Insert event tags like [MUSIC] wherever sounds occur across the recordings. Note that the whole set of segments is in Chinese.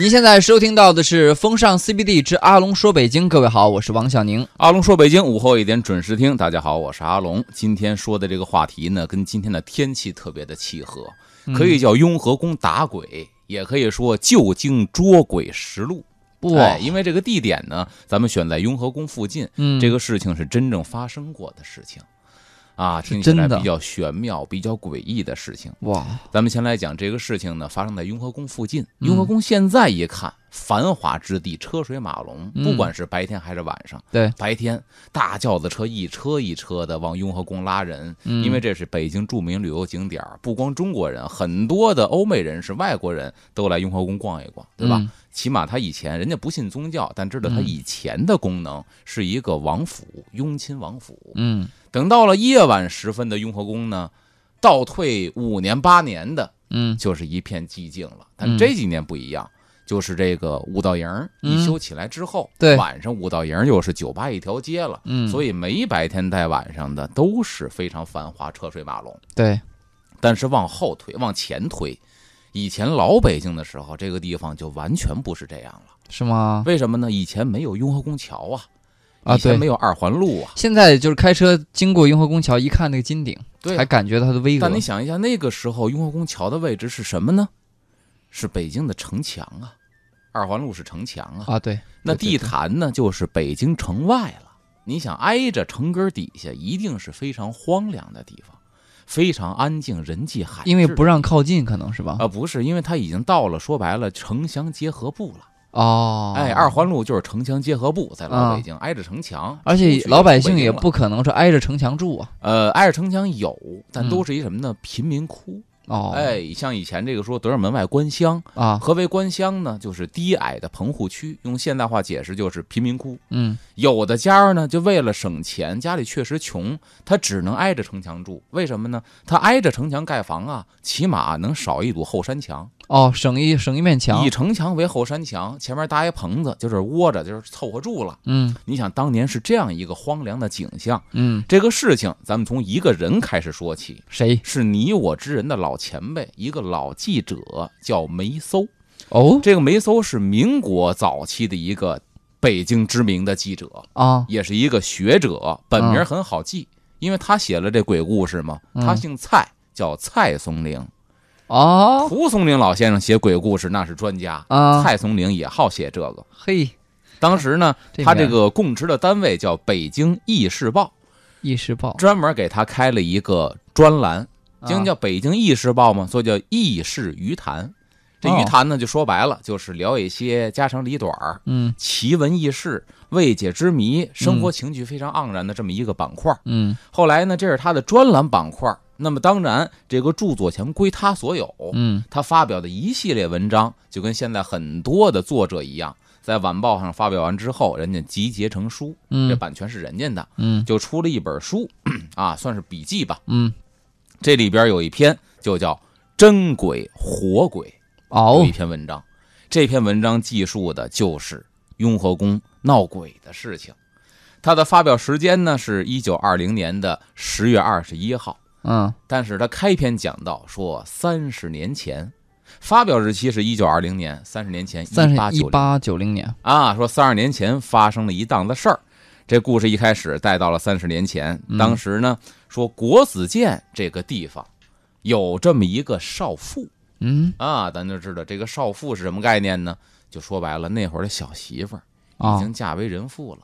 您现在收听到的是《风尚 CBD 之阿龙说北京》，各位好，我是王小宁。阿龙说北京午后一点准时听，大家好，我是阿龙。今天说的这个话题呢，跟今天的天气特别的契合，可以叫雍和宫打鬼，也可以说旧京捉鬼实录。不哎，因为这个地点呢，咱们选在雍和宫附近，嗯这个事情是真正发生过的事情，啊，听起来比较玄妙、比较诡异的事情。哇，咱们先来讲这个事情呢，发生在雍和宫附近。嗯雍和宫现在一看，繁华之地，车水马龙，嗯不管是白天还是晚上。对，白天大轿子车一车一车的往雍和宫拉人，嗯因为这是北京著名旅游景点儿，不光中国人，很多的欧美人士、外国人都来雍和宫逛一逛，对吧？嗯起码他以前人家不信宗教，但知道他嗯以前的功能是一个王府，雍亲王府。嗯等到了夜晚时分的雍和宫呢，倒退五年八年的，嗯就是一片寂静了。嗯但这几年不一样，就是这个五道营儿一修起来之后，对晚上五道营儿又是酒吧一条街了，嗯，所以没白天带晚上的都是非常繁华，车水马龙。对，但是往后推，往前推，以前老北京的时候，这个地方就完全不是这样了。是吗？为什么呢？以前没有雍和宫桥啊，啊，对没，有二环路啊，现在就是开车经过雍和宫桥，一看那个金顶，对还感觉它的巍峨但你。想一下，那个时候雍和宫桥的位置是什么呢？是北京的城墙啊，二环路是城墙啊。啊，对，那地坛呢，就是北京城外了。你想挨着城根底下，一定是非常荒凉的地方，非常安静，人迹罕至。因为不让靠近，可能是吧？啊、不是，因为它已经到了，说白了，城乡结合部了。哦，哎，二环路就是城乡结合部，在老啊北京、挨着城墙，而且老百姓也不可能说挨着城墙住啊。呃挨着城墙有，但嗯都是一什么呢？贫民窟。哦，哎，像以前这个说德胜门外官乡，啊，何为官乡呢？就是低矮的棚户区，用现代化解释就是贫民窟。嗯有的家呢，就为了省钱，家里确实穷，他只能挨着城墙住。为什么呢？他挨着城墙盖房啊，起码能少一堵后山墙。哦，省一省一面墙以。城墙为后山墙，前面搭一棚子，就是窝着，就是凑合住了。嗯你想当年是这样一个荒凉的景象，嗯，这个事情咱们从一个人开始说起，谁？是你我之人的老前辈，一个老记者叫梅搜。哦这个梅搜是民国早期的一个北京知名的记者，啊，也是一个学者，本名很好记，因为他写了这鬼故事嘛。嗯他姓蔡，叫蔡松龄。哦，蒲松龄老先生写鬼故事那是专家，啊蔡松龄也好写这个。嘿，当时呢，他这个供职的单位叫《北京议事报《议事报》》，专门给他开了一个专栏，啊因为叫《北京议事报》嘛，所以叫议事鱼谈。这哦余谈呢，就说白了，就是聊一些家长里短儿、嗯奇闻异事、未解之谜，生活情趣非常盎然的这么一个板块。嗯后来呢，这是他的专栏板块儿，那么当然，这个著作权归他所有。嗯他发表的一系列文章，就跟现在很多的作者一样，在晚报上发表完之后，人家集结成书，这嗯版权是人家的，嗯就出了一本书，啊，算是笔记吧。嗯，这里边有一篇就叫《真鬼活鬼》，有哦一篇文章。这篇文章记述的就是雍和宫闹鬼的事情。它的发表时间呢是一九二零年的十月二十一号。嗯但是他开篇讲到说，三十年前，发表日期是一九二零年，三十年前三十八一八九零年，啊，说三十年前发生了一档子事儿。这故事一开始带到了三十年前，嗯当时呢说国子监这个地方有这么一个少妇嗯啊，咱就知道这个少妇是什么概念呢？就说白了，那会儿的小媳妇儿已啊经嫁为人妇了，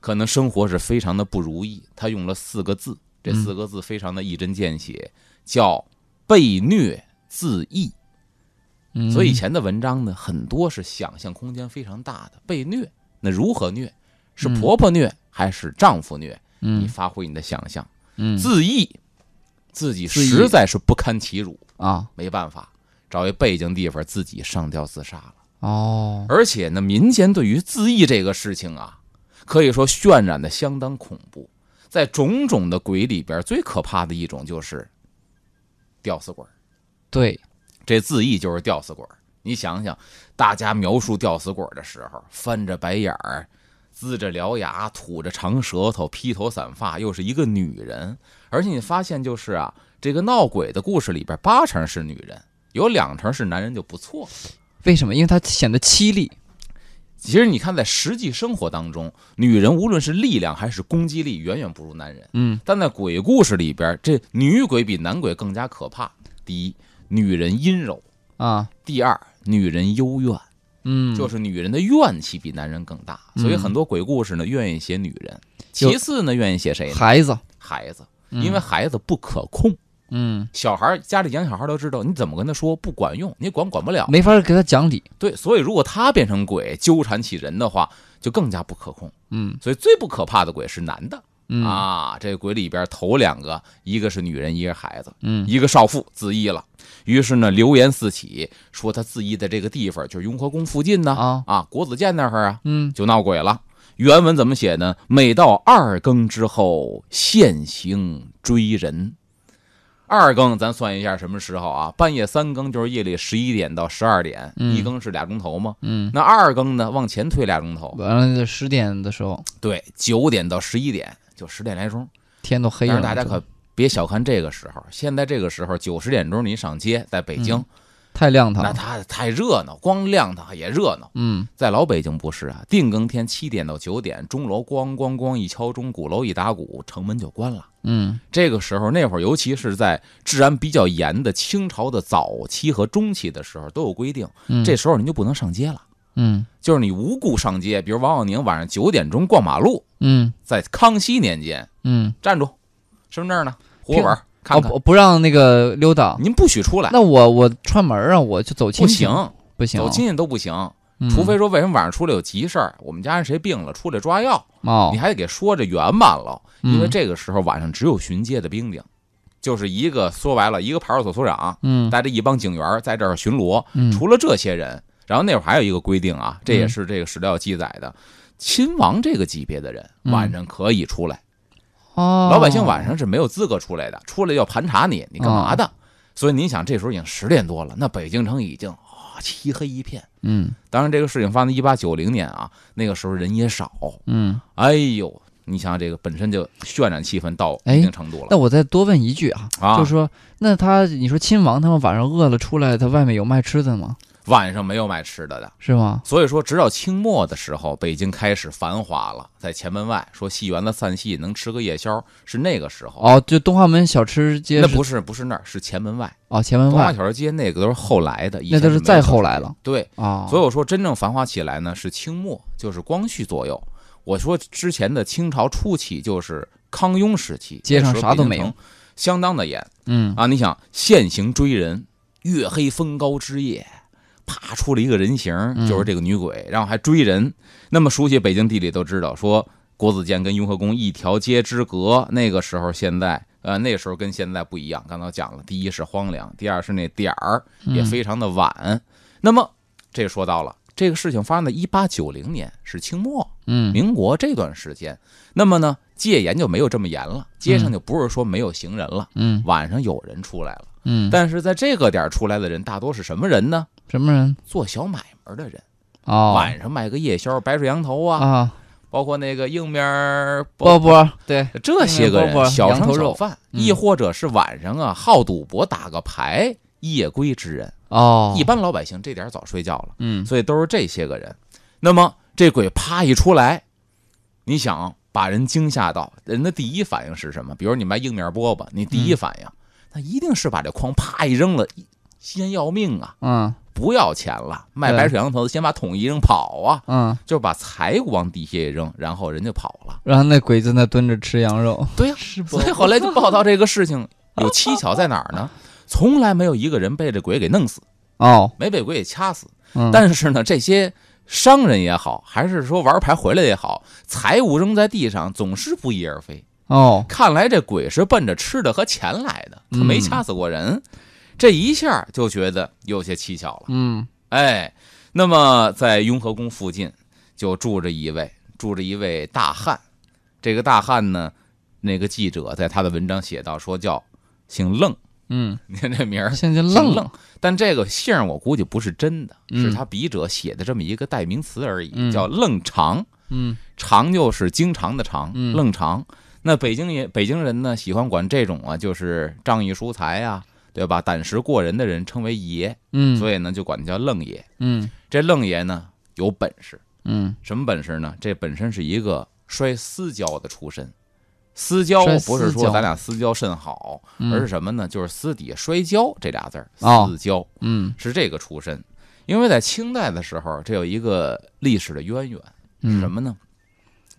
可能生活是非常的不如意。她用了四个字，这嗯四个字非常的一针见血，叫被虐自缢。嗯，所以以前的文章呢，很多是想象空间非常大的。被虐，那如何虐？是嗯婆婆虐还是丈夫虐？你嗯发挥你的想象。嗯自缢，自己实在是不堪其辱，啊没办法，找一背景地方自己上吊自杀了。哦而且呢，民间对于自缢这个事情啊，可以说渲染的相当恐怖。在种种的鬼里边，最可怕的一种就是吊死鬼。对这字义就是吊死鬼。你想想，大家描述吊死鬼的时候，翻着白眼儿，龇着獠牙，吐着长舌头，披头散发，又是一个女人。而且你发现，就是啊，这个闹鬼的故事里边，八成是女人，有两成是男人就不错。为什么？因为他显得凄厉。其实你看，在实际生活当中，女人无论是力量还是攻击力，远远不如男人。嗯但在鬼故事里边，这女鬼比男鬼更加可怕。第一，女人阴柔；啊，第二，女人幽怨，嗯，就是女人的怨气比男人更大。所以嗯很多鬼故事呢，愿意写女人。其次呢，愿意写谁？孩子，孩子，嗯因为孩子不可控。嗯，小孩家里养小孩都知道，你怎么跟他说不管用，你管管不了。没法给他讲理。对，所以如果他变成鬼纠缠起人的话，就更加不可控。嗯所以最不可怕的鬼是男的嗯啊！这鬼里边头两个，一个是女人，一个孩子，嗯一个少妇自缢了。于是呢，流言四起，说他自缢的这个地方就是雍和宫附近呢啊啊，国子监那儿啊，嗯就闹鬼了。原文怎么写呢？每到二更之后，现行追人。二更咱算一下什么时候啊？半夜三更就是夜里十一点到十二点，嗯一更是俩钟头吗？嗯，那二更呢？往前推俩钟头，完了就十点的时候，对，九点到十一点，就十点来钟。天都黑了。但是大家可别小看这个时候，现在这个时候九十点钟你上街，在北京，太亮堂了。那它太热闹，光亮堂也热闹。嗯在老北京不是啊，定更天七点到九点，钟楼咣咣咣一敲钟，鼓楼一打鼓，城门就关了。嗯这个时候，那会儿尤其是在治安比较严的清朝的早期和中期的时候，都有规定，嗯，这时候您就不能上街了。嗯就是你无故上街，比如王小宁晚上九点钟逛马路，嗯在康熙年间嗯，站住，身份证呢？户口本哦，不不让那个溜达。您不许出来，那我我串门啊，我就走亲戚。不行，不行，走亲戚都不行，嗯。除非说为什么晚上出来有急事儿，我们家人谁病了，出来抓药，哦。你，还得给说着圆满了，因为嗯这个时候晚上只有巡街的兵丁，就是一个说白了，一个派出所所长嗯。带着一帮警员在这儿巡逻。嗯。除了这些人，然后那会儿还有一个规定啊，这也嗯。是这个史料记载的，亲王这个级别的人嗯。晚上可以出来，哦，老百姓晚上是没有资格出来的，出来要盘查你，你干嘛哦的？所以您想，这时候已经十点多了，那北京城已经啊漆黑一片。嗯当然，这个事情发生在一八九零年啊，那个时候人也少。嗯，哎呦，你想想这个本身就渲染气氛到哎一定程度了那我再多问一句啊，啊！就是说，那他你说亲王他们晚上饿了出来，他外面有卖吃的吗？晚上没有卖吃的的，是吗？所以说直到清末的时候，北京开始繁华了，在前门外说戏园子散戏能吃个夜宵，是那个时候。哦，就东华门小吃街那不是不是那儿，是前门外。哦，前门外东华小吃街那个都是后来的，以那都是再后来了。对，啊，所以我说真正繁华起来呢是清末，就是光绪左右。我说之前的清朝初期就是康雍时期，街上啥都没相当的严嗯啊！你想现行追人，月黑风高之夜，啪出了一个人形，嗯就是这个女鬼，然后还追人。那么熟悉北京地理都知道，说国子监跟雍和宫一条街之隔，那个时候现在呃那时候跟现在不一样。刚才讲了，第一是荒凉，第二是那点儿也嗯非常的晚。那么这个说到了。这个事情发生在一八九零年，是清末嗯民国这段时间。那么呢，戒严就没有这么严了，街上就不是说没有行人了，嗯晚上有人出来了。嗯，但是在这个点儿出来的人，大多是什么人呢？什么人？做小买卖的人，哦，晚上卖个夜宵、白水羊头啊，啊，包括那个硬面儿波波，对，这些个人小商羊头肉小贩，嗯。亦或者是晚上啊好赌博、打个牌、夜归之人。哦，一般老百姓这点早睡觉了，嗯。所以都是这些个人。那么这鬼啪一出来，你想把人惊吓到，人的第一反应是什么？比如你卖硬面饽饽，你第一反应，那一定是把这筐啪一扔了，先要命啊！嗯不要钱了，卖白水羊头的先把桶一扔跑啊，嗯，就把财物往地下一扔，然后人就跑了。然后那鬼在那蹲着吃羊肉，对呀、是所以后来就报道这个事情 [LAUGHS] 有蹊跷在哪儿呢？从来没有一个人被这鬼给弄死，哦，没被鬼给掐死。嗯，但是呢，这些商人也好，还是说玩牌回来也好，财物扔在地上总是不翼而飞。哦，看来这鬼是奔着吃的和钱来的，他没嗯掐死过人。这一下就觉得有些蹊跷了。嗯。哎，那么在雍和宫附近就住着一位，住着一位大汉。这个大汉呢，那个记者在他的文章写到说叫姓愣，嗯，你 [LAUGHS] 看这名儿现在姓愣愣，但这个姓儿我估计不是真的，嗯。是他笔者写的这么一个代名词而已，嗯。叫愣长。嗯。长就是经常的长，嗯。愣长。那北京也北京人呢，喜欢管这种啊，就是仗义疏财啊，对吧？胆识过人的人称为爷，嗯，所以呢就管他叫愣爷。嗯这愣爷呢有本事，嗯什么本事呢？这本身是一个摔私交的出身。私交不是说咱俩私交甚好，嗯而是什么呢？就是私底下摔跤这俩字儿，哦私交嗯是这个出身。因为在清代的时候，这有一个历史的渊源，是嗯什么呢？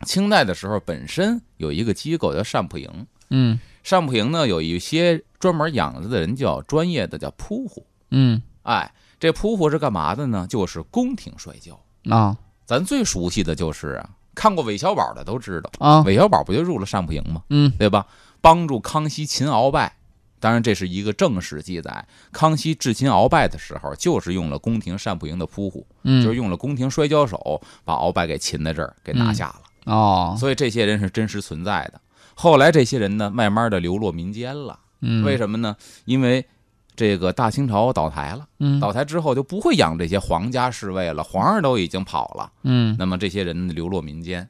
清代的时候，本身有一个机构叫善普营，嗯善普营呢有一些专门养着的人叫专业的叫扑虎，嗯哎，这扑虎是干嘛的呢？就是宫廷摔跤。啊咱最熟悉的就是啊，看过韦小宝的都知道，啊韦小宝不就入了善普营吗？嗯对吧？帮助康熙擒鳌拜，当然这是一个正史记载。康熙智擒鳌拜的时候，就是用了宫廷善普营的扑虎，嗯就是用了宫廷摔跤手把鳌拜给擒在这儿，给拿下了。哦所以这些人是真实存在的。后来这些人呢，慢慢的流落民间了。嗯为什么呢？因为这个大清朝倒台了，嗯倒台之后就不会养这些皇家侍卫了，皇上都已经跑了。嗯那么这些人流落民间，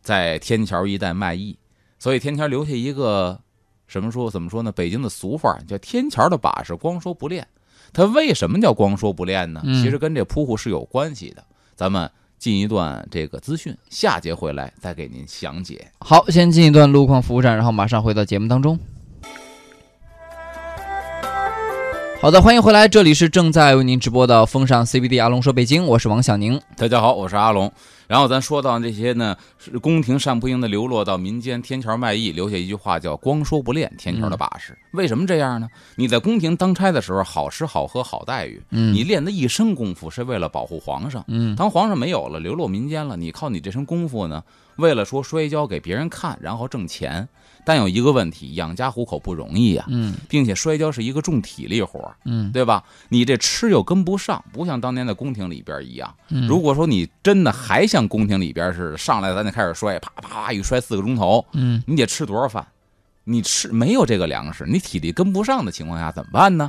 在天桥一带卖艺，所以天桥留下一个什么说怎么说呢？北京的俗话叫“天桥的把式光说不练”。他为什么叫光说不练呢？嗯其实跟这铺户是有关系的。咱们进一段这个资讯，下节回来再给您详解。好，先进一段路况服务站，然后马上回到节目当中。好的，欢迎回来，这里是正在为您直播的风尚 CBD 阿龙说北京，我是王小宁。大家好，我是阿龙。然后咱说到这些呢，是宫廷善扑营的流落到民间天桥卖艺，留下一句话叫“光说不练，天桥的把式”。为什么这样呢？你在宫廷当差的时候，好吃好喝好待遇，嗯你练的一身功夫是为了保护皇上。嗯当皇上没有了，流落民间了，你靠你这身功夫呢，为了说摔跤给别人看，然后挣钱。但有一个问题，养家糊口不容易呀、嗯并且摔跤是一个重体力活儿，嗯对吧？你这吃又跟不上，不像当年的宫廷里边一样。嗯如果说你真的还像宫廷里边似的，上来咱就开始摔，啪啪啪一摔四个钟头，嗯你得吃多少饭？你吃没有这个粮食，你体力跟不上的情况下怎么办呢？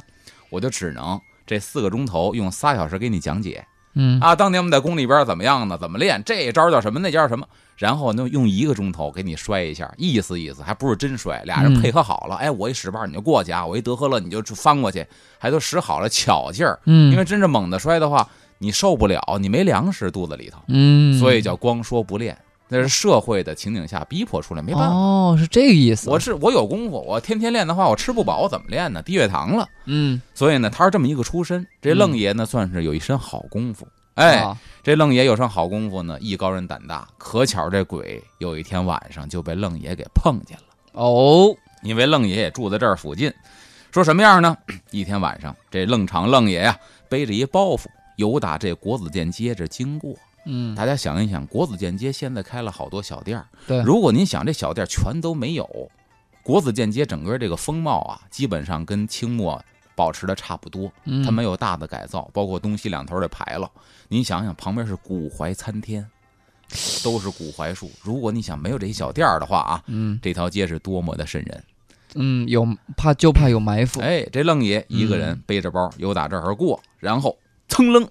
我就只能这四个钟头用仨小时给你讲解嗯啊。当年我们在宫里边怎么样呢？怎么练？这招叫什么？那招叫什么？然后呢，用一个钟头给你摔一下，意思意思，还不是真摔。俩人嗯配合好了，哎，我一使绊你就过去啊，我一德和乐你就翻过去，还都使好了巧劲儿。嗯，因为真是猛的摔的话，你受不了，你没粮食肚子里头，嗯，所以叫光说不练。那是社会的情景下逼迫出来，没办法。哦，是这个意思。我是我有功夫，我天天练的话，我吃不饱，我怎么练呢？低血糖了。嗯所以呢，他是这么一个出身。这愣爷呢，算是有一身好功夫。哎，啊这愣爷有身好功夫呢，艺高人胆大。可巧这鬼有一天晚上就被愣爷给碰见了，哦，因为愣爷也住在这儿附近。说什么样呢？一天晚上，这愣长愣爷呀、背着一包袱，由打这国子监街着经过。嗯大家想一想，国子监街现在开了好多小店儿，对如果您想这小店全都没有，国子监街整个这个风貌啊，基本上跟清末保持的差不多，嗯它没有大的改造，包括东西两头的牌楼。您想想，旁边是古槐参天，都是古槐树。如果你想没有这些小店儿的话啊，嗯这条街是多么的瘆人！嗯，有怕就怕有埋伏。哎，这愣爷一个人背着包由打这儿过，然后噌楞，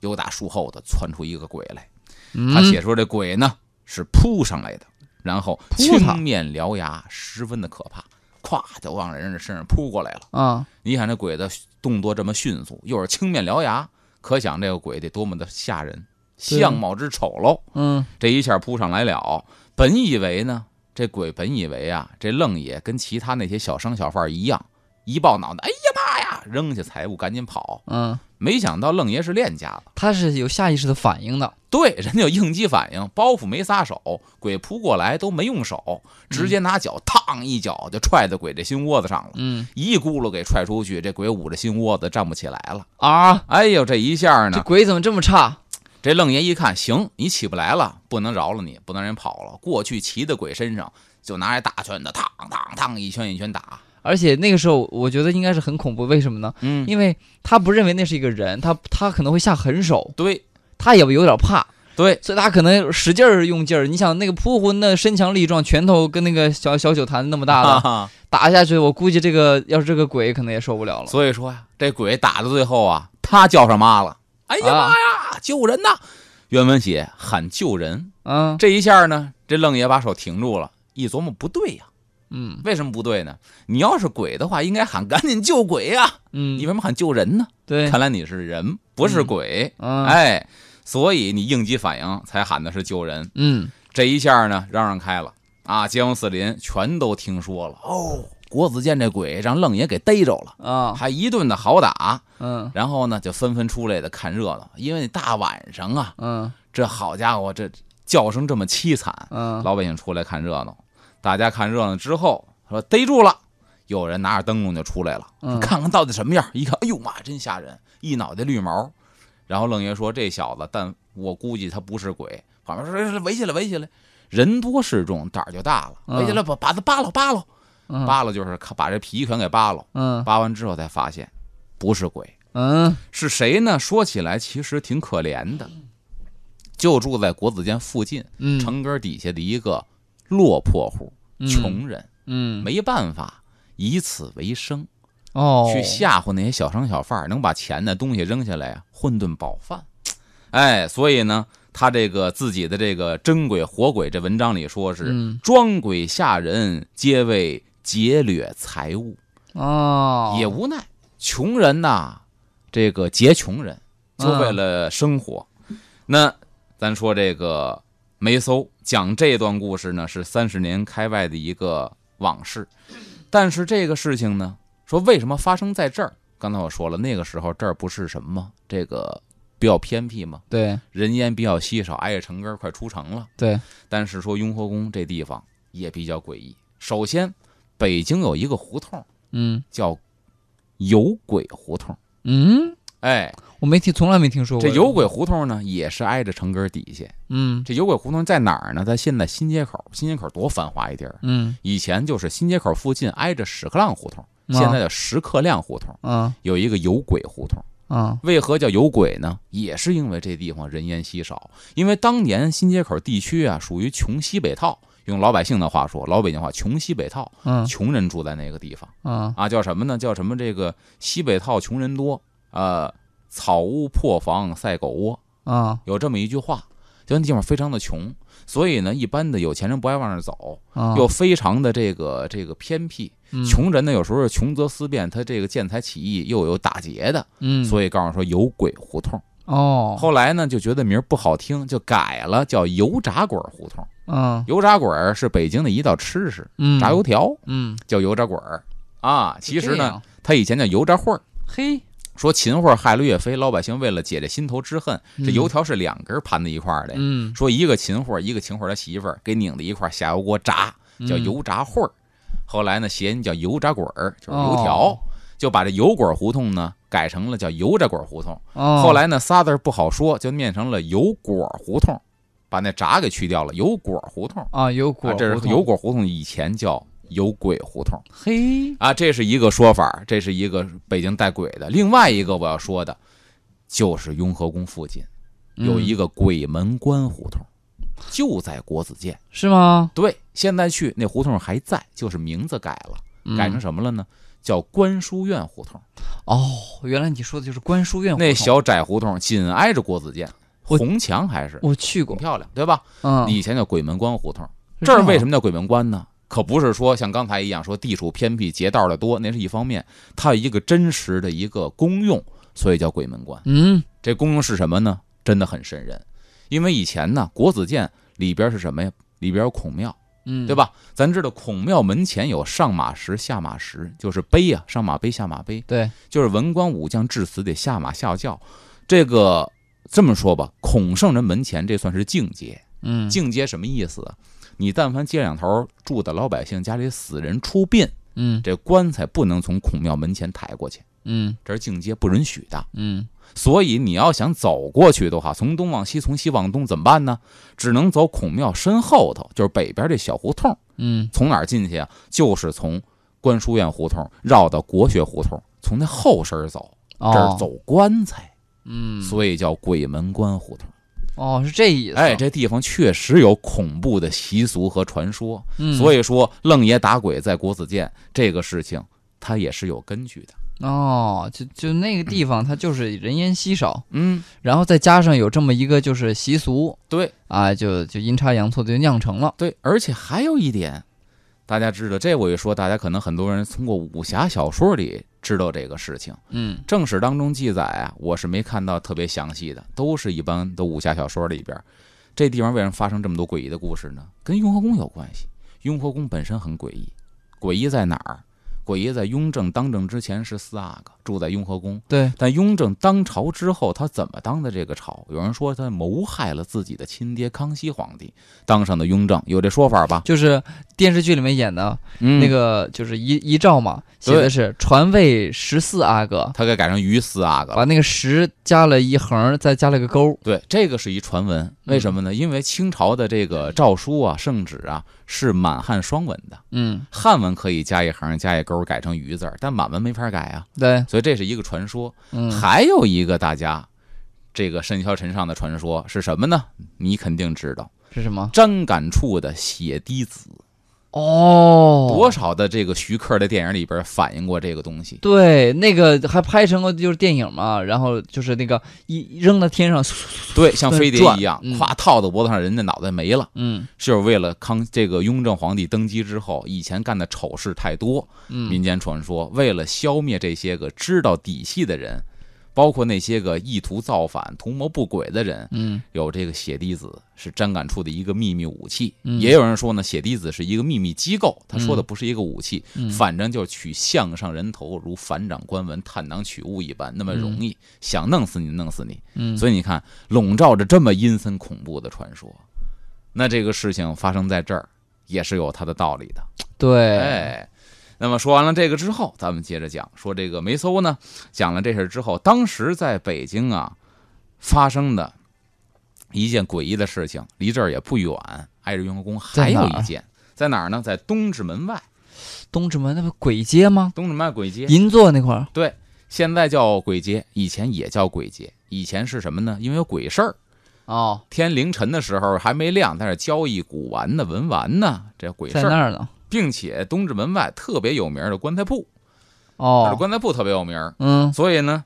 由打树后头窜出一个鬼来。嗯他写说这鬼呢是扑上来的，然后青面獠牙，十分的可怕，咵就往人家身上扑过来了。啊，你看这鬼的动作这么迅速，又是青面獠牙，可想这个鬼得多么的吓人，相貌之丑陋。嗯这一下扑上来了，本以为呢，这鬼本以为啊，这愣爷跟其他那些小商小贩一样，一抱脑袋，哎呀妈呀，扔下财物赶紧跑。嗯，没想到愣爷是练家子，他是有下意识的反应的。对，人家有应激反应，包袱没撒手，鬼扑过来都没用手，直接拿脚烫一脚就踹在鬼这心窝子上了，嗯一咕噜给踹出去，这鬼捂着心窝子站不起来了。啊，哎呦，这一下呢这，鬼怎么这么差？这愣爷一看，行，你起不来了，不能饶了你，不能让人跑了。过去骑在鬼身上，就拿着大拳头，嘡嘡嘡，一圈一圈打。而且那个时候，我觉得应该是很恐怖。为什么呢？嗯，因为他不认为那是一个人，他他可能会下狠手，对他也有点怕，对，所以他可能使劲儿用劲儿。你想那个扑魂那身强力壮，拳头跟那个小小酒坛那么大的，哈，打下去，我估计这个要是这个鬼可能也受不了了。所以说呀，这鬼打到最后啊，他叫上妈了。哎呀啊妈呀，救人呐！原文写喊救人，嗯这一下呢，这愣爷把手停住了，一琢磨不对呀，嗯为什么不对呢？你要是鬼的话，应该喊赶紧救鬼呀、嗯，你为什么喊救人呢？对，看来你是人，不是鬼。嗯哎，所以你应激反应才喊的是救人。嗯这一下呢，嚷嚷开了啊！街坊四邻全都听说了哦，国子监这鬼让愣爷给逮着了，啊还一顿的好打。嗯然后呢，就纷纷出来的看热闹，因为大晚上啊，嗯这好家伙，这叫声这么凄惨，嗯老百姓出来看热闹。大家看热闹之后说逮住了，有人拿着灯笼就出来了，嗯看看到底什么样。一看，哎呦妈，真吓人，一脑袋绿毛。然后愣爷说：“这小子，但我估计他不是鬼。”旁边说：“围起来，围起来！”人多势众，胆儿就大了，嗯围起来把把他扒了，扒了，嗯扒了就是把这皮全给扒了。嗯扒完之后才发现，不是鬼，嗯是谁呢？说起来其实挺可怜的，就住在国子监附近嗯城根底下的一个落魄户，穷人，嗯。没办法，以此为生，哦。去吓唬那些小商小贩，能把钱的东西扔下来啊，混顿饱饭。哎，所以呢，他这个自己的这个真鬼活鬼这文章里说是嗯。装鬼吓人，皆为劫掠财物。哦。也无奈，穷人呐，这个劫穷人，就为了生活。那咱说这个梅搜讲这段故事呢，是三十年开外的一个往事。但是这个事情呢，说为什么发生在这儿？刚才我说了，那个时候这儿不是什么？这个比较偏僻嘛，对人烟比较稀少，挨着城根儿快出城了。对但是说雍和宫这地方也比较诡异。首先，北京有一个胡同嗯叫有鬼胡同。嗯，哎，我没听，从来没听说过这有轨胡同呢，也是挨着城根儿底下。嗯这有轨胡同在哪儿呢？在现在新街口。新街口多繁华一地儿，嗯以前就是新街口附近挨着屎壳郎胡同，啊现在叫石刻亮胡同，啊有一个有轨胡同。啊为何叫有轨呢？也是因为这地方人烟稀少。因为当年新街口地区啊，属于穷西北套。用老百姓的话说，老北京话，穷西北套，嗯穷人住在那个地方啊啊，叫什么呢？叫什么？这个西北套穷人多，呃，草屋破房赛狗窝，啊有这么一句话。就那地方非常的穷，所以呢，一般的有钱人不爱往那儿走，啊，又非常的这个这个偏僻。嗯穷人呢，有时候穷则思变，他这个见财起意又有打劫的，嗯，所以告诉说有鬼胡同。哦后来呢，就觉得名儿不好听，就改了，叫油炸鬼胡同。嗯油炸鬼是北京的一道吃食，嗯炸油条嗯，叫油炸鬼儿啊。其实呢它以前叫油炸混儿。嘿，说秦桧害了岳飞，老百姓为了解这心头之恨，这嗯油条是两根盘在一块儿的。嗯说一个秦桧，一个秦桧他媳妇儿给拧在一块儿下油锅炸，叫嗯油炸桧儿。后来呢，谐音叫油炸鬼儿，就是油条，哦就把这油滚胡同呢改成了叫油炸鬼儿胡同。哦，后来呢，仨字不好说，就念成了油果胡同，把那炸给去掉了，油果胡同。啊油果啊，这胡同是油果胡同，以前叫有鬼胡同嘿，啊，这是一个说法，这是一个北京带鬼的。另外一个我要说的，就是雍和宫附近有一个个鬼门关胡同，就在国子监。是吗？对，现在去那胡同还在，就是名字改了，改成嗯什么了呢？叫官书院胡同。哦，原来你说的就是官书院胡同那小窄胡同紧挨着国子监，红墙还是我去过，漂亮，对吧？嗯，以前叫鬼门关胡同。这儿为什么叫鬼门关呢？可不是说像刚才一样说地处偏僻、劫道的多，那是一方面，它有一个真实的一个功用，所以叫鬼门关。嗯这功用是什么呢？真的很瘆人，因为以前呢，国子监里边是什么呀？里边有孔庙，嗯，对？吧？咱知道孔庙门前有上马石、下马石，就是碑啊，上马碑、下马碑，对，就是文官武将至死得下马下轿。这个这么说吧，孔圣人门前这算是境界。嗯，境界什么意思啊？你但凡街两头住的老百姓家里死人出殡，嗯这棺材不能从孔庙门前抬过去，嗯这是境界不允许的。嗯所以你要想走过去的话，从东往西，从西往东怎么办呢？只能走孔庙身后头，就是北边这小胡同。嗯，从哪儿进去啊？就是从关书院胡同绕到国学胡同，从那后身走，这哦儿，走棺材，嗯，所以叫鬼门关胡同。哦是这意思，哎，这地方确实有恐怖的习俗和传说。嗯，所以说，愣爷打鬼在国子监这个事情，它也是有根据的。哦，就就那个地方它就是人烟稀少，嗯，然后再加上有这么一个就是习俗对啊，就就阴差阳错就酿成了，对，而且还有一点，大家知道，这我一说，大家可能很多人通过武侠小说里知道这个事情。嗯正史当中记载啊，我是没看到特别详细的，都是一般的武侠小说里边。这地方为什么发生这么多诡异的故事呢？跟雍和宫有关系。雍和宫本身很诡异，诡异在哪儿？诡异在雍正当政之前是四阿哥住在雍和宫，对，但雍正当朝之后，他怎么当的这个朝？有人说他谋害了自己的亲爹康熙皇帝，当上的雍正，有这说法吧？就是电视剧里面演的嗯。那个，就是遗遗诏嘛，写的是传位十四阿哥，他给改成于四阿哥。把那个十加了一横，再加了个勾。对，这个是一传闻，为什么呢？因为清朝的这个诏书啊、圣旨啊是满汉双文的，嗯，汉文可以加一横、加一勾改成于字儿，但满文没法改啊，对，所以这是一个传说。嗯，还有一个大家这个甚嚣尘上的传说是什么呢？你肯定知道，是什么？沾杆处的血滴子，哦，多少的这个徐克的电影里边反映过这个东西。对，那个还拍成过就是电影嘛，然后就是那个一扔到天上，对，像飞碟一样，嗯咵套到脖子上，人家脑袋没了。嗯就是为了康这个雍正皇帝登基之后，以前干的丑事太多，嗯民间传说为了消灭这些个知道底细的人，包括那些个意图造反、图谋不轨的人，嗯。有这个血滴子是沾感处的一个秘密武器。嗯。也有人说呢，血滴子是一个秘密机构，他说的不是一个武器，嗯。反正就是取项上人头，如反掌官文、探囊取物一般，那么容易，想弄死你弄死你。嗯，所以你看，笼罩着这么阴森恐怖的传说，那这个事情发生在这儿也是有它的道理的。对，哎，那么说完了这个之后，咱们接着讲，说这个梅搜呢，讲了这事儿之后，当时在北京啊发生的一件诡异的事情，离这儿也不远，挨着雍和宫还有一件，在哪儿呢？在东直门外，东直门那不鬼街吗？东直门外鬼街，银座那块儿。对，现在叫鬼街，以前也叫鬼街。以前是什么呢？因为有鬼事儿，哦，天凌晨的时候还没亮，在这交易古玩呢、文玩呢，这鬼事儿，在那儿呢。并且东直门外特别有名的棺材铺，哦，棺材铺特别有名，嗯所以呢，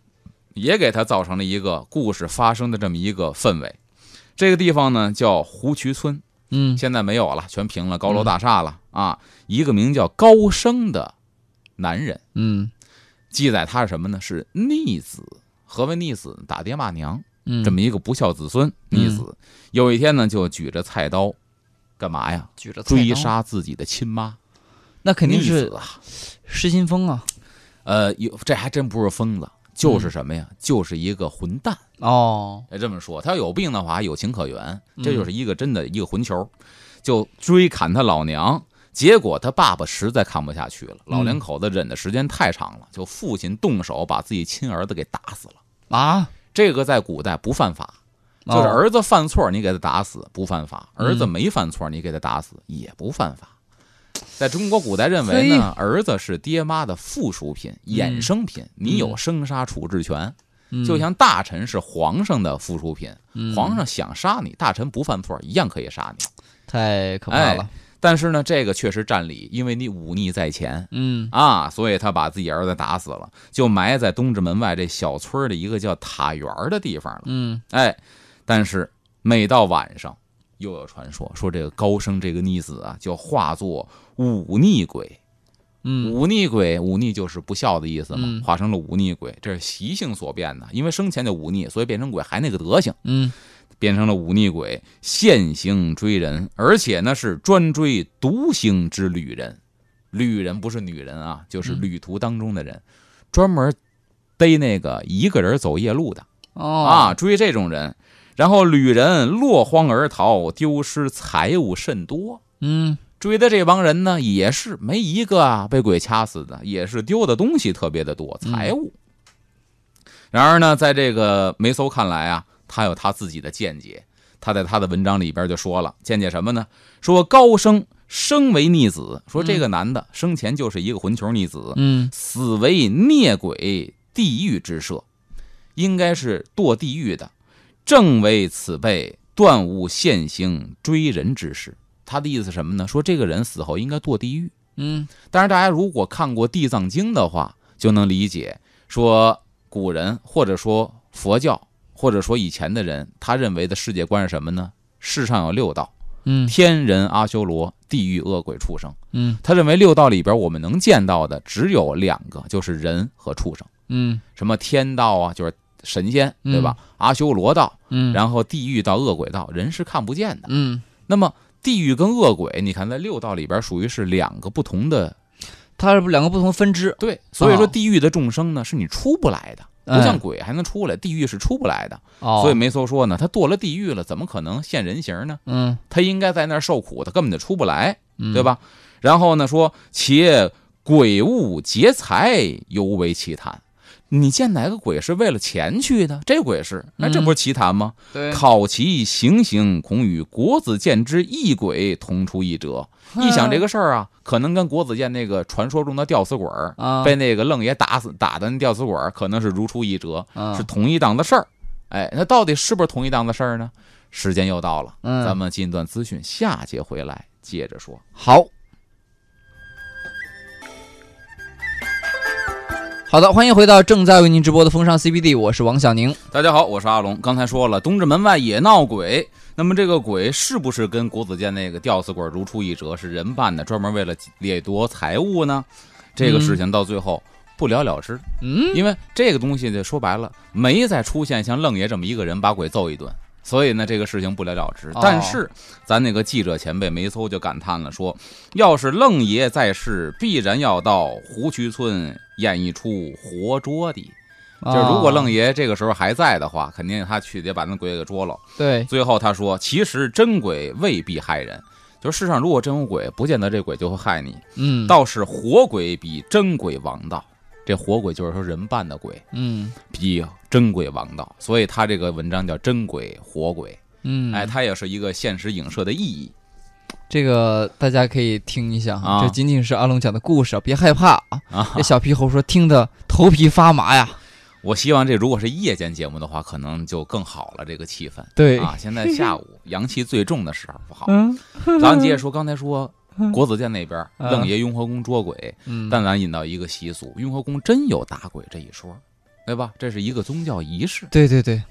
也给他造成了一个故事发生的这么一个氛围。这个地方呢叫湖渠村，嗯现在没有了，全平了，高楼大厦了啊。一个名叫高升的男人，嗯记载他是什么呢？是逆子。何为逆子？打爹骂娘，嗯，这么一个不孝子孙，逆子。有一天呢，就举着菜刀，干嘛呀？举着追，杀自己的亲妈。那肯定是啊！失心疯啊。呃，有这还真不是疯子，就是什么呀？就是一个混蛋。哦，哎，这么说，他要有病的话，有情可原，嗯这就是一个真的一个混球，就追砍他老娘。结果他爸爸实在看不下去了，老两口子忍的时间太长了，就父亲动手把自己亲儿子给打死了。啊，这个在古代不犯法，就是哦儿子犯错你给他打死不犯法，嗯儿子没犯错你给他打死也不犯法。在中国古代认为呢，儿子是爹妈的附属品、衍生品，你有生杀处置权。嗯就像大臣是皇上的附属品，嗯皇上想杀你，大臣不犯错一样可以杀你。太可怕哎了。但是呢，这个确实占理，因为你忤逆在前嗯啊，所以他把自己儿子打死了，就埋在东直门外这小村的一个叫塔园的地方了。嗯哎，但是每到晚上，又有传说说这个高升这个逆子啊，就化作忤逆鬼。嗯忤逆鬼，忤逆就是不孝的意思嘛，嗯化成了忤逆鬼，这是习性所变的。因为生前就忤逆，所以变成鬼还那个德行，嗯变成了忤逆鬼，现行追人，而且呢是专追独行之旅人。旅人不是女人啊，就是嗯旅途当中的人，专门逮那个一个人走夜路的。哦啊，追这种人，然后旅人落荒而逃，丢失财物甚多。嗯追的这帮人呢，也是没一个啊被鬼掐死的，也是丢的东西特别的多，财物。然而呢，在这个梅搜看来啊，他有他自己的见解。他在他的文章里边就说了，见解什么呢？说高升生为逆子，说这个男的生前就是一个混球逆子，嗯死为孽鬼地狱之设，应该是堕地狱的，正为此辈断物现行追人之事。他的意思是什么呢？说这个人死后应该堕地狱。嗯但是，大家如果看过《地藏经》的话，就能理解，说古人或者说佛教或者说以前的人，他认为的世界观是什么呢？世上有六道，嗯天人阿修罗、地狱恶鬼畜生。嗯他认为六道里边我们能见到的只有两个，就是人和畜生。嗯什么天道啊，就是神仙，对吧？阿修罗道，嗯，然后地狱到、恶鬼道，人是看不见的。嗯，那么地狱跟恶鬼，你看在六道里边属于是两个不同的它是两个不同分支，对，所以说哦地狱的众生呢是你出不来的，不哎像鬼还能出来，地狱是出不来的。哦，所以梅梭说呢，他堕了地狱了，怎么可能现人形呢？嗯他应该在那儿受苦，他根本就出不来，嗯，对？吧？然后呢说，且鬼物劫财，尤为奇谈。你见哪个鬼是为了钱去的？这鬼是，那，这不是奇谈吗？对，考其行刑，恐与国子监之异鬼同出一辙。一想这个事儿啊，可能跟国子监那个传说中的吊死鬼儿啊，被那个愣爷打死打的那吊死鬼儿，可能是如出一辙，啊是同一档子事儿。哎，那到底是不是同一档子事儿呢？时间又到了，嗯咱们进一段资讯，下节回来接着说。好。好的，欢迎回到正在为您直播的风尚 CBD，我是王小宁。大家好，我是阿龙。刚才说了，东直门外也闹鬼。那么这个鬼是不是跟国子监那个吊死鬼如出一辙，是人扮的，专门为了掠夺财物呢？这个事情到最后不了了之，嗯因为这个东西呢，说白了没再出现像愣爷这么一个人把鬼揍一顿，所以呢，这个事情不了了之。哦但是咱那个记者前辈梅搜就感叹了说，要是愣爷在世，必然要到湖渠村演一出活捉的。就是如果愣爷爷这个时候还在的话，肯定他去得把那鬼给捉了。对，最后他说，其实真鬼未必害人，就是世上如果真有鬼，不见得这鬼就会害你，嗯，倒是活鬼比真鬼王道。这活鬼就是说人扮的鬼，嗯比真鬼王道，所以他这个文章叫真鬼活鬼。嗯，哎，它也是一个现实影射的意义。这个大家可以听一下哈，啊这仅仅是阿龙讲的故事，别害怕啊。啊这，小皮猴说听得头皮发麻呀。我希望这如果是夜间节目的话，可能就更好了，这个气氛。对啊，现在下午阳气最重的时候不好。[LAUGHS] 嗯咱接着说，刚才说国子监那边嗯愣爷雍和宫捉鬼，嗯，但咱引到一个习俗，雍和宫真有打鬼这一说，对吧？这是一个宗教仪式。对对对，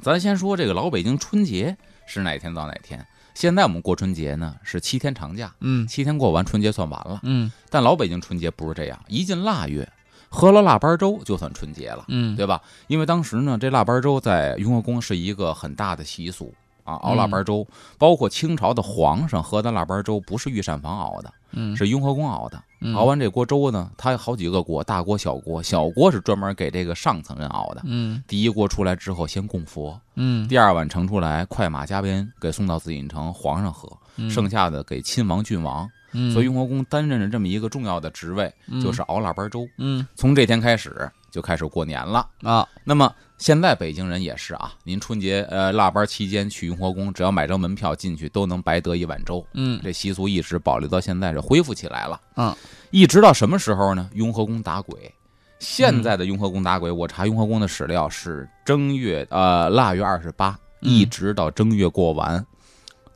咱先说这个老北京春节是哪天到哪天？现在我们过春节呢是七天长假，嗯七天过完春节算完了。嗯但老北京春节不是这样，一进腊月，喝了腊八粥就算春节了。嗯，对吧？因为当时呢，这腊八粥在雍和宫是一个很大的习俗啊，熬腊八粥，包括清朝的皇上喝的腊八粥不是御膳房熬的，嗯是雍和宫熬的。嗯熬完这锅粥呢，它有好几个锅，大锅、小锅，小锅是专门给这个上层人熬的。嗯第一锅出来之后，先供佛；嗯，第二碗盛出来，快马加鞭给送到紫禁城，皇上喝；嗯剩下的给亲王、郡王。嗯所以雍和宫担任着这么一个重要的职位，就是熬腊八粥。嗯从这天开始就开始过年了。啊那么现在北京人也是啊，您春节呃腊八期间去雍和宫，只要买张门票进去，都能白得一碗粥。嗯这习俗一直保留到现在，是恢复起来了。嗯，一直到什么时候呢？雍和宫打鬼。现在的雍和宫打鬼，我查雍和宫的史料是正月呃腊月二十八，嗯一直到正月过完，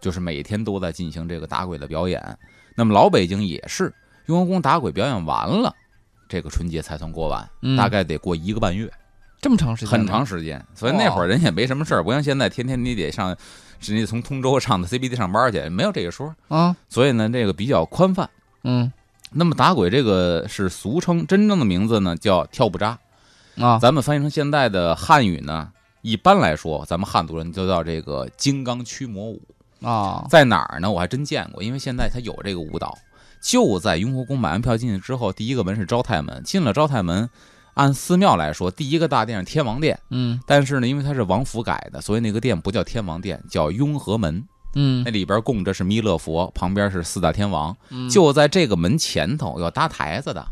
就是每天都在进行这个打鬼的表演。那么老北京也是，雍和宫打鬼表演完了，这个春节才算过完，嗯大概得过一个半月。这么长时间，很长时间，所以那会儿人也没什么事儿，不像现在天天你得上，是你从通州上到 [LAUGHS] CBD 上班去，没有这个说。啊所以呢，这个比较宽泛。嗯那么打鬼这个是俗称，真正的名字呢叫跳不扎。啊咱们翻译成现在的汉语呢，一般来说，咱们汉族人都叫这个金刚驱魔舞。啊在哪儿呢？我还真见过，因为现在它有这个舞蹈，就在雍和宫买完票进去之后，第一个门是昭泰门，进了昭泰门，按寺庙来说，第一个大殿是天王殿。嗯但是呢，因为它是王府改的，所以那个殿不叫天王殿，叫雍和门。嗯那里边供着是弥勒佛，旁边是四大天王。嗯就在这个门前头要搭台子的，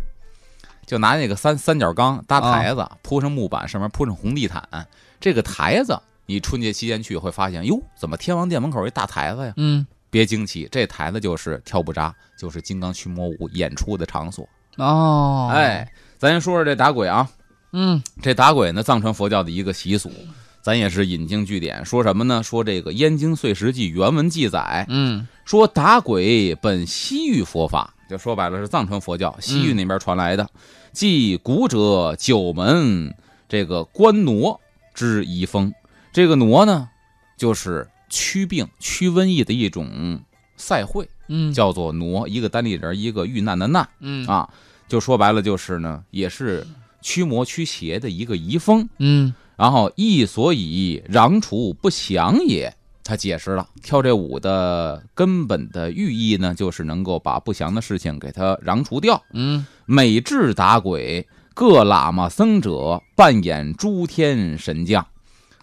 就拿那个三三角钢搭台子，铺上木板，上面铺上红地毯。这个台子，你春节期间去会发现，哟，怎么天王殿门口一大台子呀？嗯别惊奇，这台子就是跳不扎，就是金刚驱魔舞演出的场所。哦哎，咱先说说这打鬼啊，嗯。这打鬼呢，藏传佛教的一个习俗，咱也是引经据典，说什么呢？说这个《燕京岁时记》原文记载，嗯。说打鬼本西域佛法，就说白了是藏传佛教西域那边传来的，即古者九门这个官挪之遗风。这个挪呢，就是驱病、驱瘟疫的一种赛会，嗯，叫做挪，一个单立人，一个遇难的难嗯。啊，就说白了就是呢，也是驱魔驱邪的一个遗风。嗯然后亦所以攘除不祥也。他解释了跳这舞的根本的寓意呢，就是能够把不祥的事情给它攘除掉。嗯每至打鬼，各喇嘛僧者扮演诸天神将，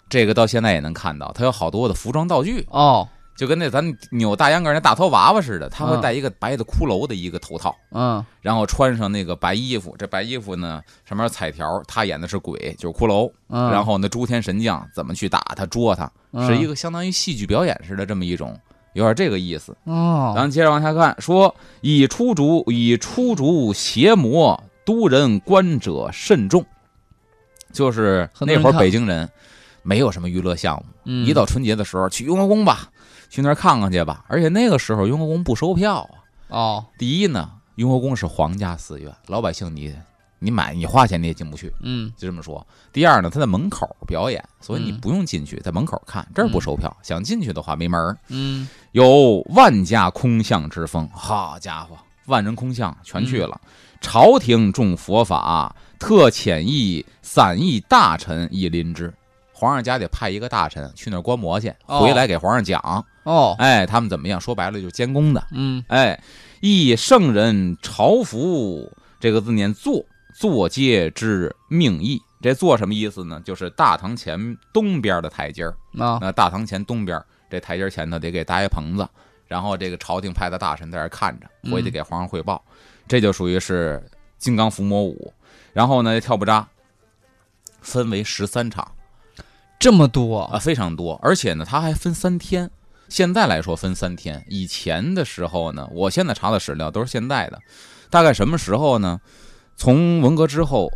这个到现在也能看到，他有好多的服装道具，哦就跟那咱扭大秧歌那大头娃娃似的，他会嗯。戴一个白的骷髅的一个头套，嗯。然后穿上那个白衣服，这白衣服呢上面彩条，他演的是鬼，就是骷髅。嗯，然后那，诸天神将怎么去打他、捉他，嗯。是一个相当于戏剧表演似的这么一种，有点这个意思。哦，咱接着往下看，说以出逐以出逐邪魔都人观者慎重，就是那会儿北京人没有什么娱乐项目，嗯。一到春节的时候去雍和宫吧，去那儿看看去吧。而且那个时候雍和宫不收票啊。哦第一呢，雍和宫是皇家寺院，老百姓你你买你花钱你也进不去。嗯就这么说。第二呢，他在门口表演，所以你嗯不用进去，在门口看，这儿不收票。想进去的话没门儿。嗯有万家空巷之风，好家伙，万人空巷全去了。朝廷重佛法，特遣意散逸大臣以临之。皇上家得派一个大臣去那儿观摩去，哦回来给皇上讲。哦哎，他们怎么样？说白了就是监工的。嗯哎，亦圣人朝服这个字念坐，坐阶之命意。这坐什么意思呢？就是大堂前东边的台阶儿。啊那大堂前东边这台阶前头得给搭一棚子，然后这个朝廷派的大臣在这看着，回去给皇上汇报。这就属于是金刚伏魔舞。然后呢，跳不扎分为十三场。这么多。啊，非常多，而且呢，它还分三天。现在来说分三天，以前的时候呢，我现在查的史料都是现代的，大概什么时候呢？从文革之后，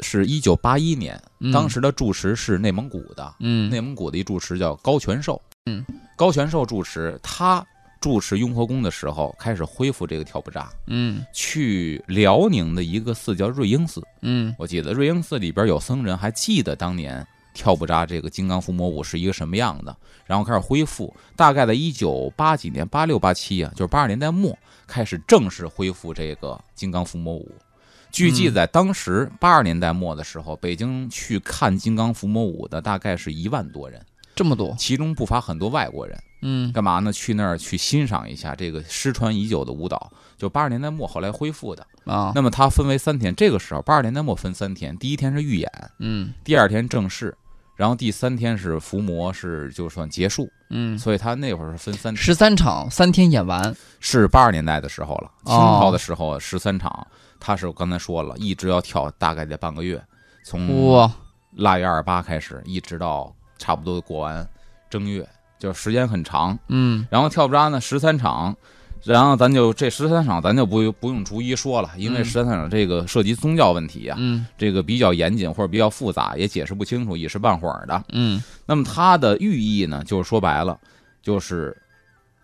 是一九八一年，嗯。当时的住持是内蒙古的，嗯。内蒙古的一住持叫高全寿，嗯，高全寿住持他住持雍和宫的时候，开始恢复这个跳不扎，嗯。去辽宁的一个寺叫瑞英寺，嗯。我记得瑞英寺里边有僧人还记得当年跳不扎这个金刚伏魔舞是一个什么样的，然后开始恢复，大概在一九八几年，八六八七啊，就是八十年代末开始正式恢复这个金刚伏魔舞。据记载，当时八十年代末的时候，北京去看金刚伏魔舞的大概是一万多人，这么多其中不乏很多外国人。嗯干嘛呢？去那儿去欣赏一下这个失传已久的舞蹈，就八十年代末后来恢复的。啊那么它分为三天，这个时候八十年代末分三天，第一天是预演，嗯第二天正式，然后第三天是伏魔，是就算结束。嗯所以他那会儿是分三天，十三场三天演完是八十年代的时候了。哦清朝的时候十三场，他是我刚才说了，一直要跳大概得半个月，从哇腊月二十八开始，一直到差不多过完正月，就是时间很长。嗯然后跳不扎呢十三场，然后咱就这十三场咱就不不用逐一说了，因为嗯十三场这个涉及宗教问题呀、嗯这个比较严谨或者比较复杂，也解释不清楚，一时半会儿的。嗯那么它的寓意呢，就是说白了，就是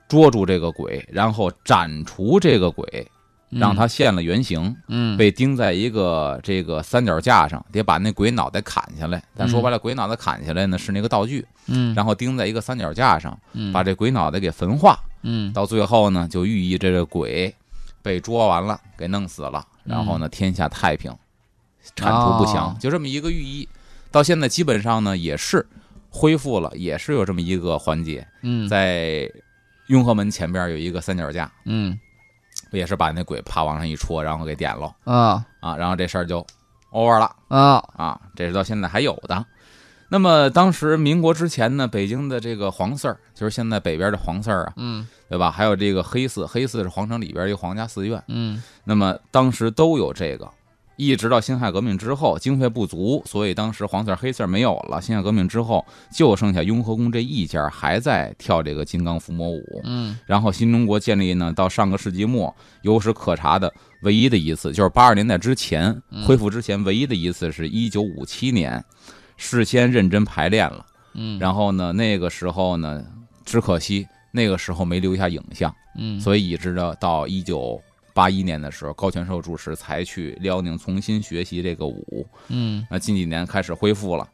捉住这个鬼，然后斩除这个鬼，让他现了原形，嗯被钉在一个这个三脚架上，得把那鬼脑袋砍下来。但说白了，鬼脑袋砍下来呢是那个道具，嗯然后钉在一个三脚架上，嗯把这鬼脑袋给焚化。嗯到最后呢，就寓意这个鬼被捉完了，给弄死了，然后呢，天下太平，铲除不祥哦，就这么一个寓意。到现在基本上呢，也是恢复了，也是有这么一个环节，嗯。在雍和门前边有一个三脚架，嗯。也是把那鬼啪往上一戳，然后给点了。啊。啊，然后这事儿就 over 了。啊。啊，这是到现在还有的。那么当时民国之前呢，北京的这个黄四儿，就是现在北边的黄四儿啊，嗯对吧？还有这个黑寺，黑寺是皇城里边一个皇家寺院。嗯那么当时都有这个，一直到辛亥革命之后，经费不足，所以当时黄色、黑色没有了。辛亥革命之后，就剩下雍和宫这一家还在跳这个金刚伏魔舞。嗯然后新中国建立呢，到上个世纪末有史可查的唯一的一次，就是八十年代之前恢复之前唯一的一次，是一九五七年，事先认真排练了。嗯，然后呢，那个时候呢，只可惜那个时候没留下影像。嗯所以一直到到一九八一年的时候，高全寿主持才去辽宁重新学习这个舞。嗯那近几年开始恢复了。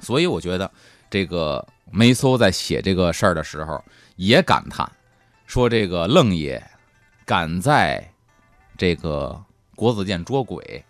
所以我觉得这个梅搜在写这个事儿的时候也感叹，说这个愣爷敢在这个国子监捉鬼，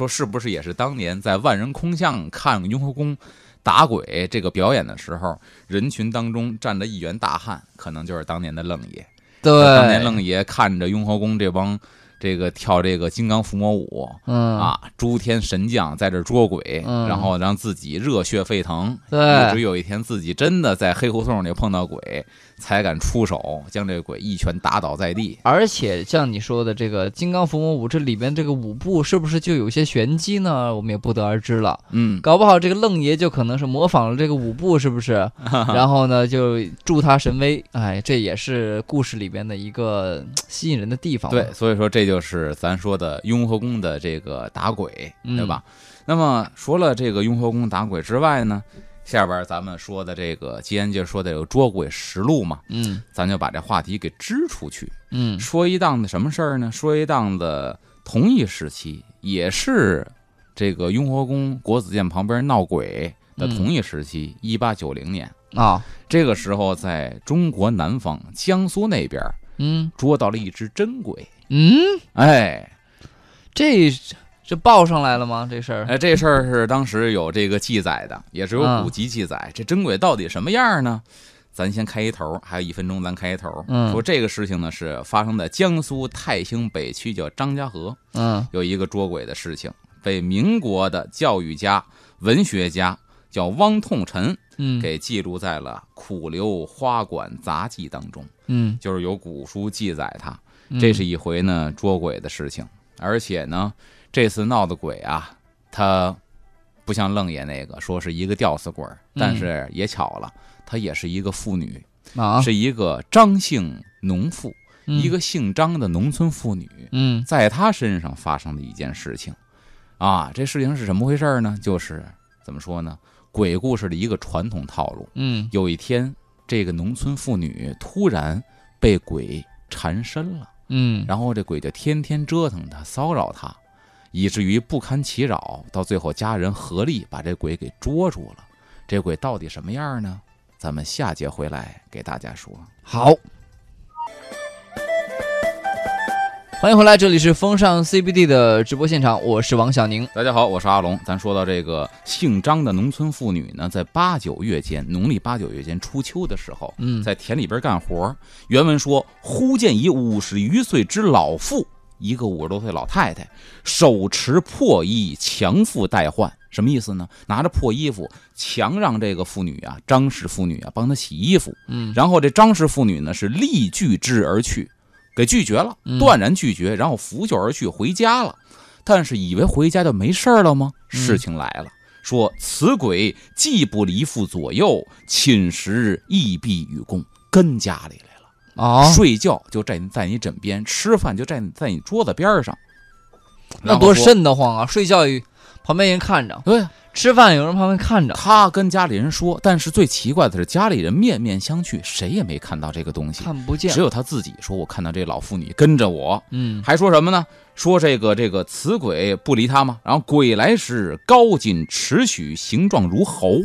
说是不是也是当年在万人空巷看雍和宫打鬼这个表演的时候，人群当中站着一员大汉，可能就是当年的愣爷。对，当年愣爷看着雍和宫这帮这个跳这个金刚伏魔舞嗯，啊，诸天神将在这捉鬼，嗯然后让自己热血沸腾。对一直有一天自己真的在黑胡同里碰到鬼，才敢出手将这个鬼一拳打倒在地。而且像你说的这个金刚伏魔舞，这里边这个舞步是不是就有些玄机呢？我们也不得而知了。嗯，搞不好这个愣爷就可能是模仿了这个舞步，是不是？[LAUGHS] 然后呢，就助他神威。哎，这也是故事里边的一个嗯吸引人的地方。对，，所以说这就是咱说的雍和宫的这个打鬼，嗯对吧？那么除了这个雍和宫打鬼之外呢，下边咱们说的这个吉安界说的有捉鬼实录嘛，嗯。咱就把这话题给支出去，嗯。说一档子什么事儿呢？说一档子同一时期，也是这个雍和宫国子监旁边闹鬼的嗯同一时期，一八九零年。啊。这个时候，在中国南方江苏那边嗯。捉到了一只真鬼，嗯，哎，这这报上来了吗？这事儿？哎，这事儿是当时有这个记载的，也是有嗯古籍记载。这真鬼到底什么样呢？咱先开一头，还有一分钟，咱开一头。嗯说这个事情呢是发生在江苏泰兴北区叫张家河，嗯有一个捉鬼的事情，被民国的教育家、文学家叫汪痛臣嗯给记录在了《苦留花馆杂记》当中，嗯，就是有古书记载它。嗯这是一回呢捉鬼的事情，而且呢，这次闹的鬼啊，他不像愣爷那个说是一个吊死鬼儿，但是也巧了，她也是一个妇女，啊，是一个张姓农妇，嗯一个姓张的农村妇女，嗯在她身上发生的一件事情，啊，这事情是怎么回事呢？就是怎么说呢？鬼故事的一个传统套路。嗯有一天，这个农村妇女突然被鬼缠身了。嗯然后这鬼就天天折腾她，骚扰他，以至于不堪其扰，到最后家人合力把这鬼给捉住了。这鬼到底什么样呢？咱们下节回来给大家说。好。欢迎回来，这里是风尚 CBD 的直播现场，我是王小宁。大家好，我是阿龙。咱说到这个姓张的农村妇女呢，在八九月间，农历八九月间初秋的时候，嗯在田里边干活。原文说：“忽见一五十余岁之老妇，一个五十多岁老太太，手持破衣，强妇代换。什么意思呢？拿着破衣服，强让这个妇女啊，张氏妇女啊，帮她洗衣服。嗯然后这张氏妇女呢，是力拒之而去，给拒绝了，嗯断然拒绝，然后拂袖而去，回家了。但是以为回家就没事儿了吗？嗯事情来了，说此鬼既不离父左右，寝食亦必与共，跟家里了。啊，睡觉就在在你枕边，吃饭就在在你桌子边上。那多瘆得慌啊！睡觉有旁边人看着，对，吃饭有人旁边看着，他跟家里人说，但是最奇怪的是，家里人面面相觑，谁也没看到这个东西，看不见只。有他自己说：“我看到这老妇女跟着我。”嗯还说什么呢？说这个这个此鬼不离他吗？然后鬼来时高仅尺许，形状如猴。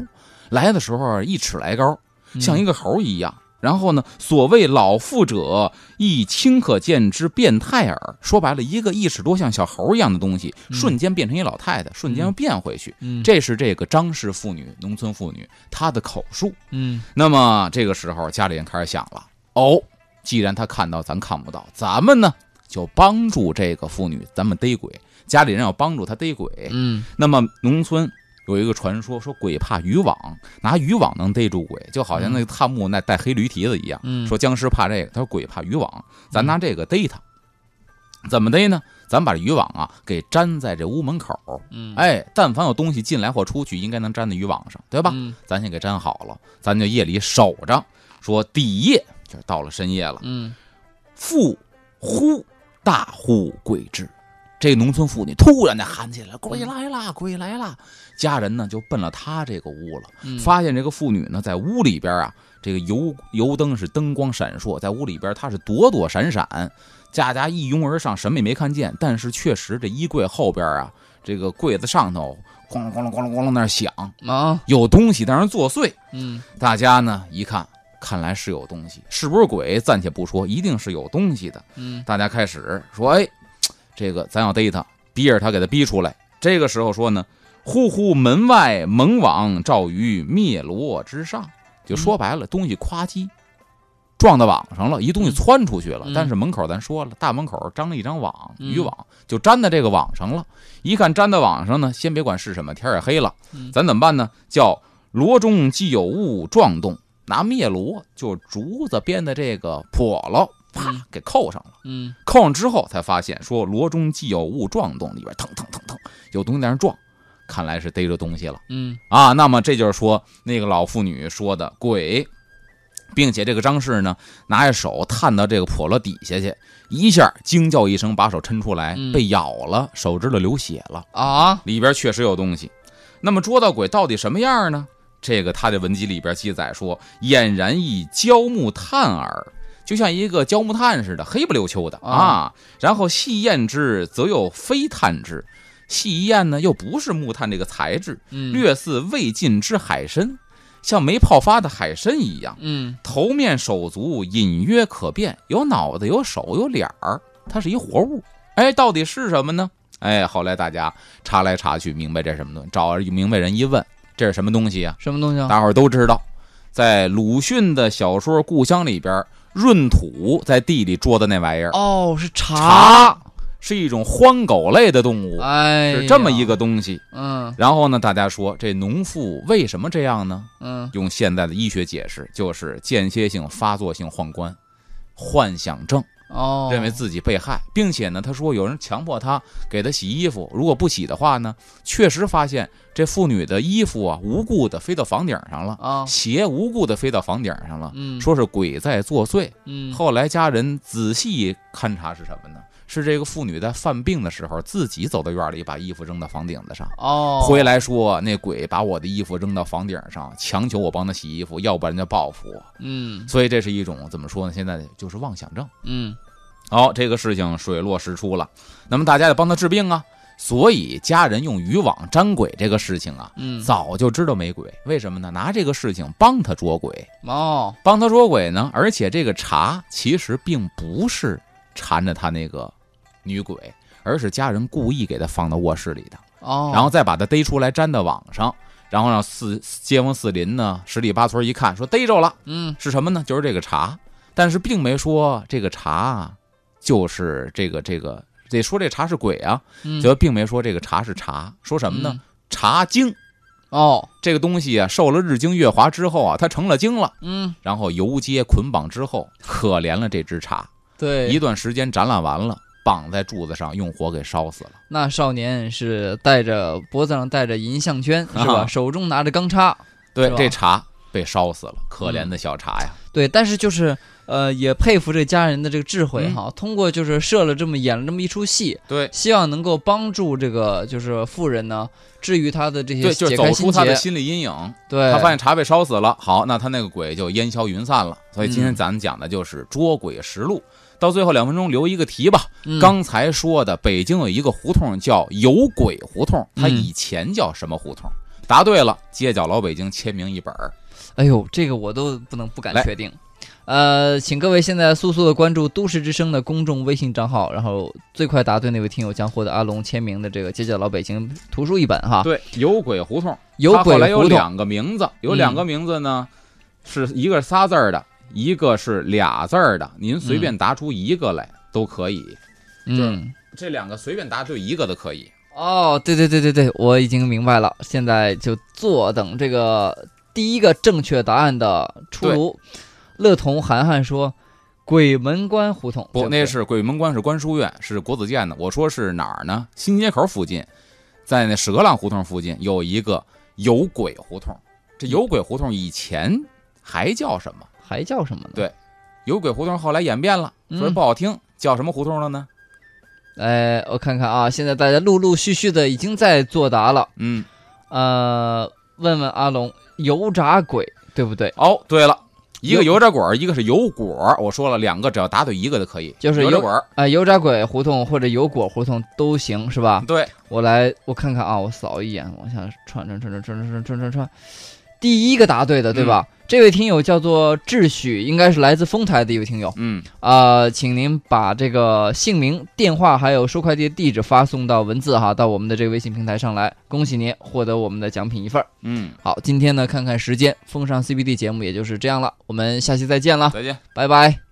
来的时候一尺来高，像一个猴一样。然后呢，所谓老妇者，亦顷可见之变态耳。说白了，一个一尺多像小猴一样的东西，嗯瞬间变成一老太太，瞬间又变回去。嗯这是这个张氏妇女，农村妇女她的口述。嗯那么这个时候，家里人开始想了：哦，既然他看到，咱看不到，咱们呢就帮助这个妇女，咱们逮鬼。家里人要帮助他逮鬼。嗯那么农村有一个传说，说鬼怕渔网，拿渔网能逮住鬼，就好像那个探墓那带黑驴蹄子一样。嗯说僵尸怕这个，他说鬼怕渔网，咱拿这个逮他。怎么逮呢？咱把这渔网啊给粘在这屋门口，嗯，哎，但凡有东西进来或出去，应该能粘在渔网上，对吧？嗯咱先给粘好了，咱就夜里守着。说底夜就是到了深夜了，嗯复呼大呼鬼至，这农村妇女突然就喊起来：“鬼来啦！鬼来啦！”家人呢就奔了她这个屋了，嗯发现这个妇女呢在屋里边啊，这个油油灯是灯光闪烁，在屋里边她是躲躲闪闪，家家一拥而上，什么也没看见，但是确实这衣柜后边啊，这个柜子上头咣啷咣啷咣啷咣啷那响，啊，有东西在那作祟。嗯大家呢一看，看来是有东西，是不是鬼暂且不说，一定是有东西的。嗯大家开始说：“哎，这个咱要逮他，逼着他给他逼出来。”这个时候说呢：“呼呼门外蒙网照于灭罗之上。”就说白了，东西夸叽撞到网上了，一东西窜出去了。嗯但是门口咱说了，大门口张了一张网，嗯渔网就粘在这个网上了。一看粘在网上呢，先别管是什么，天也黑了，嗯咱怎么办呢？叫罗中既有物撞动，拿灭罗就竹子编的这个笸箩，啪嗯给扣上了。嗯扣上之后才发现，说罗中既有物撞动，里边腾腾腾腾有东西在那撞，看来是逮着东西了嗯啊。那么这就是说那个老妇女说的鬼，并且这个张氏呢拿着手探到这个笸箩底下去，一下惊叫一声，把手抻出来，嗯被咬了，手指头流血了，啊，里边确实有东西。那么捉到鬼到底什么样呢？这个他的文集里边记载说，俨然一焦木炭耳，就像一个焦木炭似的，黑不溜秋的啊啊。然后细验之，则又非炭之。细一验呢，又不是木炭这个材质，嗯略似未尽之海参，像没泡发的海参一样。嗯头面手足隐约可辨，有脑子，有手，有脸儿，它是一活物。哎，到底是什么呢？哎，后来大家查来查去，明白这什么东西，找明白人一问，这是什么东西啊、什么东西啊？大伙儿都知道，在鲁迅的小说《故乡》里边，闰土在地里捉的那玩意儿，哦，是茶，茶是一种獾狗类的动物，哎，是这么一个，东西。嗯。然后呢，大家说这农妇为什么这样呢？嗯。用现代的医学解释，就是间歇性发作性宦官、幻想症，哦，认为自己被害，并且呢，他说有人强迫他给他洗衣服，如果不洗的话呢，确实发现这妇女的衣服啊无故的飞到房顶上了，啊，鞋无故的飞到房顶上了，嗯，说是鬼在作祟。嗯后来家人仔细勘察是什么呢？是这个妇女在犯病的时候自己走到院里，把衣服扔到房顶子上。哦，回来说那鬼把我的衣服扔到房顶上，强求我帮他洗衣服，要不然就报复我。嗯所以这是一种怎么说呢？现在就是妄想症。嗯好、这个事情水落石出了，那么大家得帮他治病啊。所以家人用渔网粘鬼这个事情啊，嗯，早就知道没鬼。为什么呢？拿这个事情帮他捉鬼，哦，帮他捉鬼呢。而且这个茶其实并不是缠着他那个女鬼，而是家人故意给他放到卧室里的。哦，然后再把他逮出来粘到网上，然后让四街坊四邻呢十里八村一看，说逮着了，嗯。是什么呢？就是这个茶，但是并没说这个茶啊就是这个这个，得说这茶是鬼啊，嗯，就并没说这个茶是茶，说什么呢？嗯？茶精。哦，这个东西啊，受了日精月华之后啊，它成了精了，嗯，然后游街捆绑之后，可怜了这只茶，对，一段时间展览完了。绑在柱子上，用火给烧死了。那少年是戴着脖子上戴着银项圈，[LAUGHS] 是吧？啊手中拿着钢叉，对这茶被烧死了，可怜的小茶呀。对，但是就是呃，也佩服这家人的这个智嗯慧哈。通过就是设了这么演了这么一出戏，对希望能够帮助这个就是富人呢，治愈他的这些对，就走出他的结。心理阴影。对，他发现茶被烧死了，好，那他那个鬼就烟消云散了。所以今天嗯咱们讲的就是捉鬼实录。到最后两分钟留一个题吧。嗯刚才说的北京有一个胡同叫有鬼胡同，它嗯以前叫什么胡同？答对了，街角老北京签名一本儿。哎呦，这个我都不能不敢确定。呃，请各位现在速速的关注都市之声的公众微信账号，然后最快答对那位听友将获得阿龙签名的这个《街角老北京》图书一本哈。对，有鬼胡同，有鬼它后来有，两个名字，有两个名字呢，是一个是仨字儿的，一个是俩字儿的。您随便答出一个来都可以，嗯，这两个随便答对一个都可以。哦，对对对对对，我已经明白了，现在就坐等这个第一个正确答案的出炉。乐童涵涵说：“鬼门关胡同，对不，对那是鬼门关是关书院，是国子监的。我说是哪儿呢？新街口附近，在那屎壳郎胡同附近有一个有鬼胡同。这有鬼胡同以前还叫什么？还叫什么呢？对有鬼胡同后来演变了，嗯说不好听，叫什么胡同了呢？哎，我看看啊，现在大家陆陆续续的已经在作答了。嗯，呃，问问阿龙，油炸鬼对不对？哦，对了，一个油炸鬼儿，一个是油果儿。我说了，两个只要答对一个就可以，就是油油炸鬼儿。啊，油炸鬼胡同或者油果胡同都行，是吧？对，我来，我看看啊，我扫一眼，往下串串串串串串串串串，第一个答对的，对吧？这位听友叫做秩序，应该是来自丰台的一位听友。嗯，啊，请您把这个姓名、电话还有收快递的地址发送到文字哈，到我们的这个微信平台上来。恭喜您获得我们的奖品一份儿。嗯，好，今天呢，看看时间，风尚 CBD 节目也就是这样了，我们下期再见了，再见。拜拜。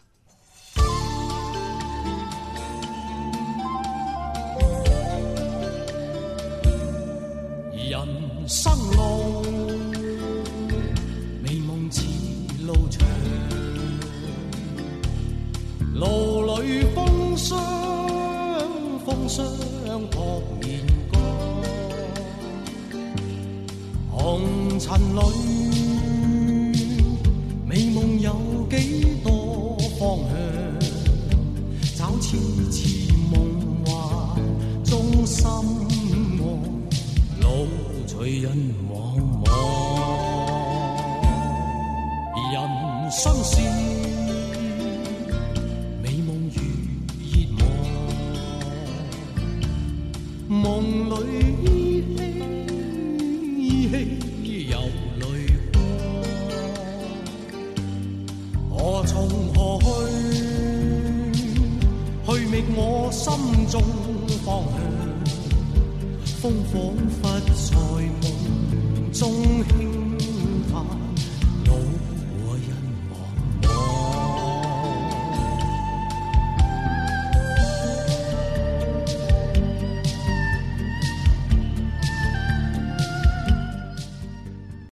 红尘里，美梦有几多方向？找次次梦幻中心爱。路随人茫茫，人生是美夢如熱望，夢裏我心中方向。风仿佛在梦中轻